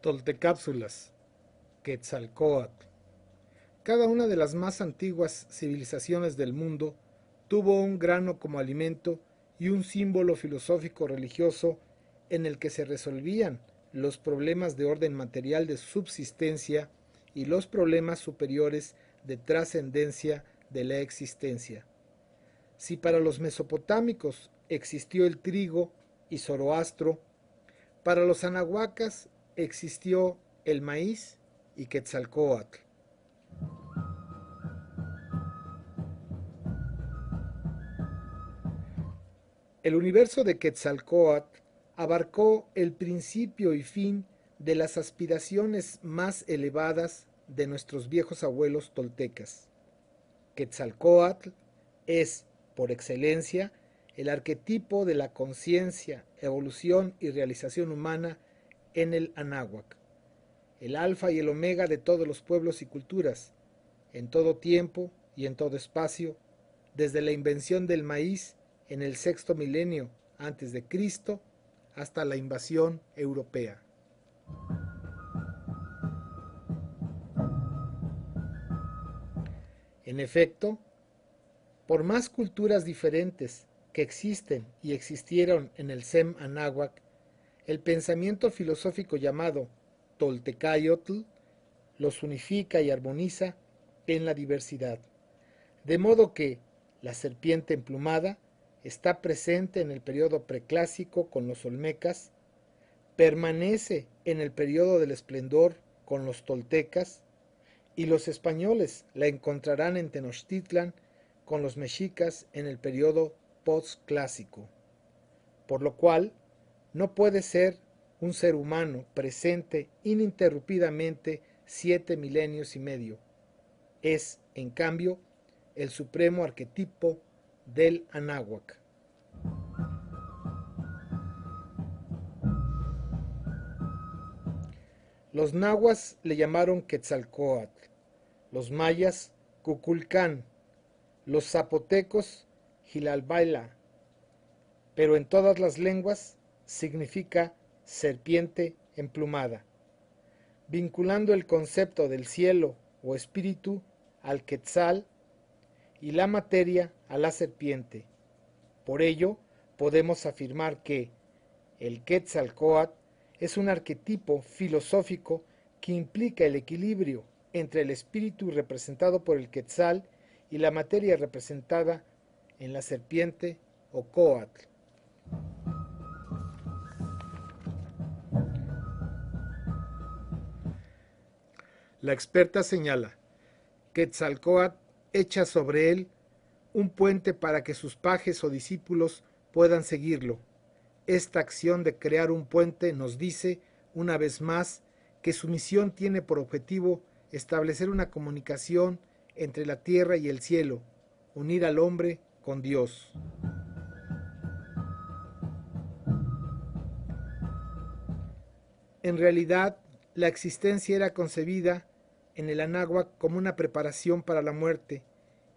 Toltecápsulas, Quetzalcoatl. Cada una de las más antiguas civilizaciones del mundo tuvo un grano como alimento y un símbolo filosófico religioso en el que se resolvían los problemas de orden material de subsistencia y los problemas superiores de trascendencia de la existencia. Si para los mesopotámicos existió el trigo y Zoroastro, para los anahuacas existió el maíz y Quetzalcoatl. El universo de Quetzalcoatl abarcó el principio y fin de las aspiraciones más elevadas de nuestros viejos abuelos toltecas. Quetzalcoatl es, por excelencia, el arquetipo de la conciencia, evolución y realización humana en el Anáhuac, el alfa y el omega de todos los pueblos y culturas, en todo tiempo y en todo espacio, desde la invención del maíz en el sexto milenio antes de Cristo hasta la invasión europea. En efecto, por más culturas diferentes que existen y existieron en el Sem Anáhuac, el pensamiento filosófico llamado Toltecayotl los unifica y armoniza en la diversidad. De modo que la serpiente emplumada está presente en el periodo preclásico con los olmecas, permanece en el periodo del esplendor con los toltecas, y los españoles la encontrarán en Tenochtitlan con los mexicas en el periodo postclásico, por lo cual no puede ser un ser humano presente ininterrumpidamente siete milenios y medio. Es, en cambio, el supremo arquetipo del Anáhuac. Los nahuas le llamaron Quetzalcoatl, los mayas Cuculcán, los zapotecos Gilalbaila, pero en todas las lenguas significa serpiente emplumada, vinculando el concepto del cielo o espíritu al quetzal y la materia a la serpiente. Por ello, podemos afirmar que el Quetzalcoatl es un arquetipo filosófico que implica el equilibrio entre el espíritu representado por el Quetzal y la materia representada en la serpiente o Coatl. La experta señala, Quetzalcoatl echa sobre él un puente para que sus pajes o discípulos puedan seguirlo. Esta acción de crear un puente nos dice, una vez más, que su misión tiene por objetivo establecer una comunicación entre la tierra y el cielo, unir al hombre con Dios. En realidad, la existencia era concebida en el Anáhuac como una preparación para la muerte,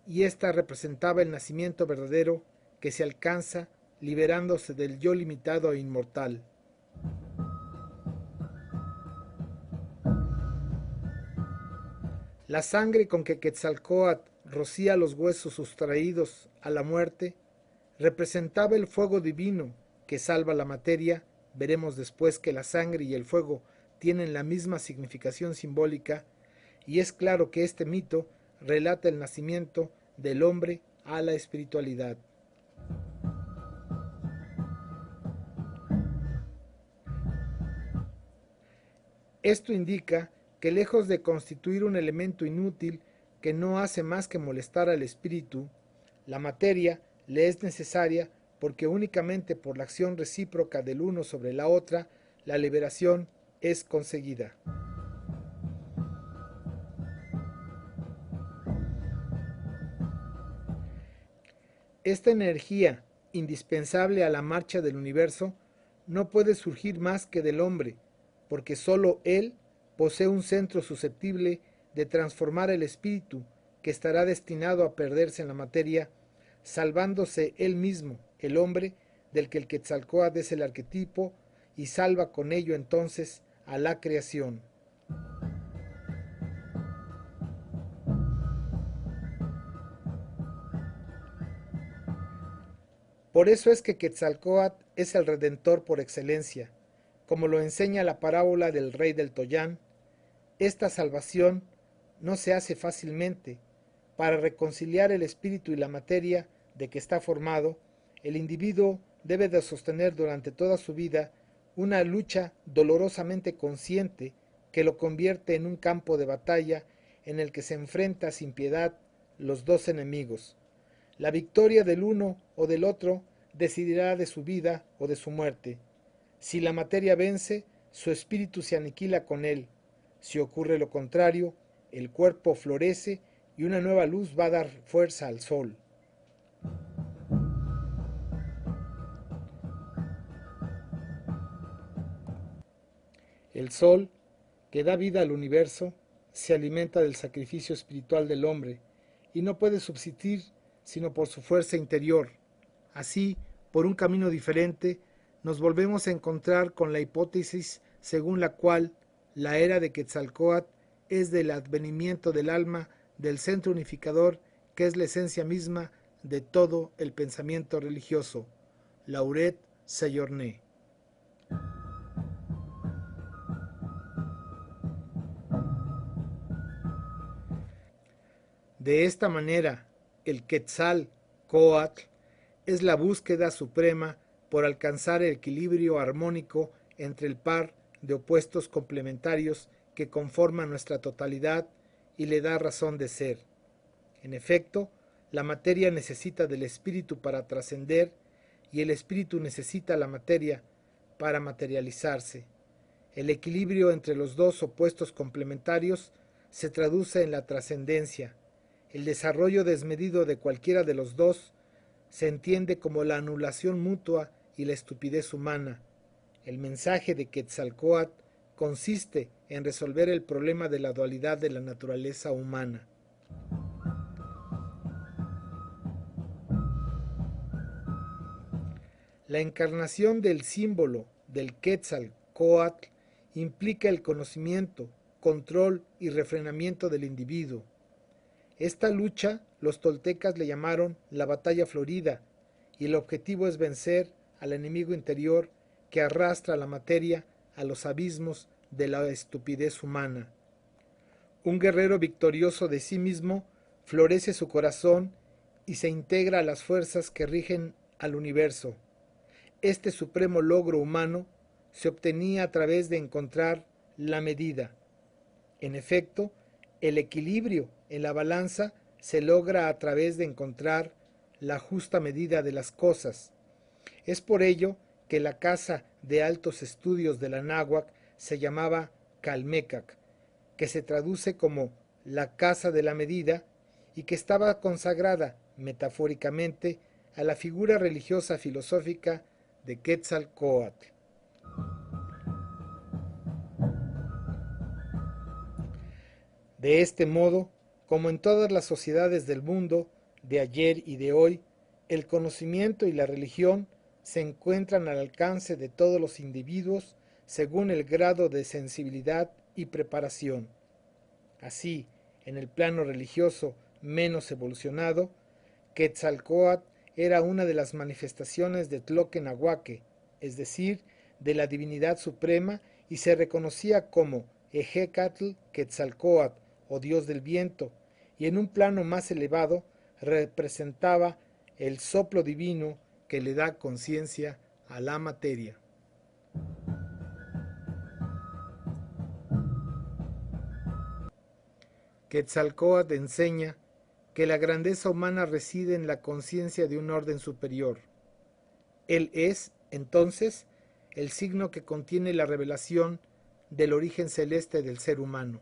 y ésta representaba el nacimiento verdadero que se alcanza liberándose del yo limitado e inmortal. La sangre con que Quetzalcoatl rocía los huesos sustraídos a la muerte representaba el fuego divino que salva la materia. Veremos después que la sangre y el fuego tienen la misma significación simbólica y es claro que este mito relata el nacimiento del hombre a la espiritualidad. Esto indica que lejos de constituir un elemento inútil que no hace más que molestar al espíritu, la materia le es necesaria porque únicamente por la acción recíproca del uno sobre la otra la liberación es conseguida. Esta energía, indispensable a la marcha del universo, no puede surgir más que del hombre, porque sólo él posee un centro susceptible de transformar el espíritu que estará destinado a perderse en la materia, salvándose él mismo, el hombre, del que el Quetzalcoatl es el arquetipo, y salva con ello entonces a la creación. Por eso es que Quetzalcoatl es el redentor por excelencia, como lo enseña la parábola del rey del Toyán. Esta salvación no se hace fácilmente. Para reconciliar el espíritu y la materia de que está formado, el individuo debe de sostener durante toda su vida una lucha dolorosamente consciente que lo convierte en un campo de batalla en el que se enfrenta sin piedad los dos enemigos, la victoria del uno o del otro decidirá de su vida o de su muerte. Si la materia vence, su espíritu se aniquila con él. Si ocurre lo contrario, el cuerpo florece y una nueva luz va a dar fuerza al sol. El sol, que da vida al universo, se alimenta del sacrificio espiritual del hombre y no puede subsistir sino por su fuerza interior. Así, por un camino diferente, nos volvemos a encontrar con la hipótesis según la cual la era de Quetzalcoatl es del advenimiento del alma del centro unificador que es la esencia misma de todo el pensamiento religioso. Lauret Seyorné. De esta manera, el Quetzal Coatl es la búsqueda suprema por alcanzar el equilibrio armónico entre el par de opuestos complementarios que conforman nuestra totalidad y le da razón de ser. En efecto, la materia necesita del espíritu para trascender y el espíritu necesita la materia para materializarse. El equilibrio entre los dos opuestos complementarios se traduce en la trascendencia, el desarrollo desmedido de cualquiera de los dos se entiende como la anulación mutua y la estupidez humana. El mensaje de Quetzalcoatl consiste en resolver el problema de la dualidad de la naturaleza humana. La encarnación del símbolo del Quetzalcoatl implica el conocimiento, control y refrenamiento del individuo. Esta lucha los toltecas le llamaron la batalla florida y el objetivo es vencer al enemigo interior que arrastra la materia a los abismos de la estupidez humana. Un guerrero victorioso de sí mismo florece su corazón y se integra a las fuerzas que rigen al universo. Este supremo logro humano se obtenía a través de encontrar la medida. En efecto, el equilibrio en la balanza se logra a través de encontrar la justa medida de las cosas. Es por ello que la casa de altos estudios de la náhuac se llamaba Calmecac, que se traduce como la casa de la medida y que estaba consagrada metafóricamente a la figura religiosa filosófica de Quetzalcoatl. De este modo, como en todas las sociedades del mundo, de ayer y de hoy, el conocimiento y la religión se encuentran al alcance de todos los individuos según el grado de sensibilidad y preparación. Así, en el plano religioso menos evolucionado, Quetzalcoatl era una de las manifestaciones de Tloquenahuaque, es decir, de la divinidad suprema, y se reconocía como Ejecatl Quetzalcoatl, o dios del viento, y en un plano más elevado representaba el soplo divino que le da conciencia a la materia. Quetzalcoatl enseña que la grandeza humana reside en la conciencia de un orden superior. Él es, entonces, el signo que contiene la revelación del origen celeste del ser humano.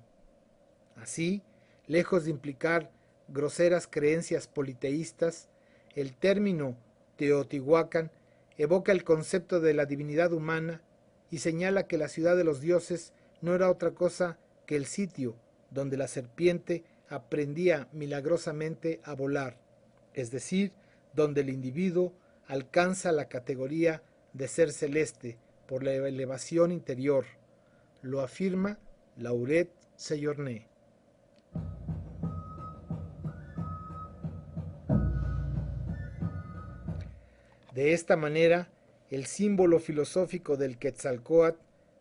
Así, lejos de implicar groseras creencias politeístas, el término Teotihuacán evoca el concepto de la divinidad humana y señala que la ciudad de los dioses no era otra cosa que el sitio donde la serpiente aprendía milagrosamente a volar, es decir, donde el individuo alcanza la categoría de ser celeste por la elevación interior, lo afirma Lauret Seyorné. De esta manera, el símbolo filosófico del Quetzalcoatl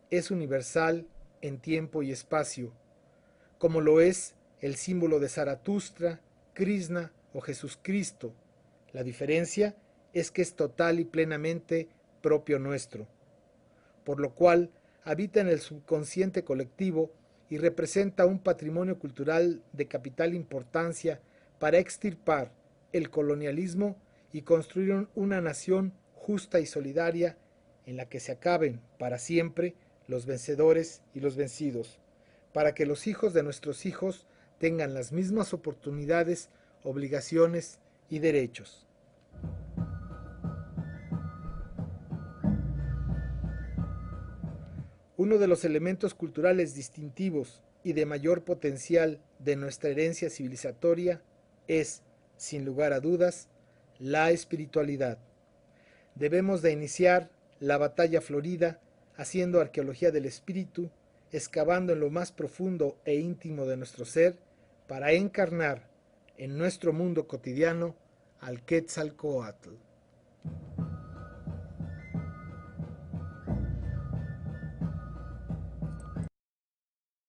es universal en tiempo y espacio, como lo es el símbolo de Zaratustra, Krishna o Jesucristo. La diferencia es que es total y plenamente propio nuestro, por lo cual habita en el subconsciente colectivo y representa un patrimonio cultural de capital importancia para extirpar el colonialismo y construir una nación justa y solidaria en la que se acaben para siempre los vencedores y los vencidos, para que los hijos de nuestros hijos tengan las mismas oportunidades, obligaciones y derechos. Uno de los elementos culturales distintivos y de mayor potencial de nuestra herencia civilizatoria es, sin lugar a dudas, la espiritualidad. Debemos de iniciar la batalla florida haciendo arqueología del espíritu, excavando en lo más profundo e íntimo de nuestro ser para encarnar en nuestro mundo cotidiano al Quetzalcoatl.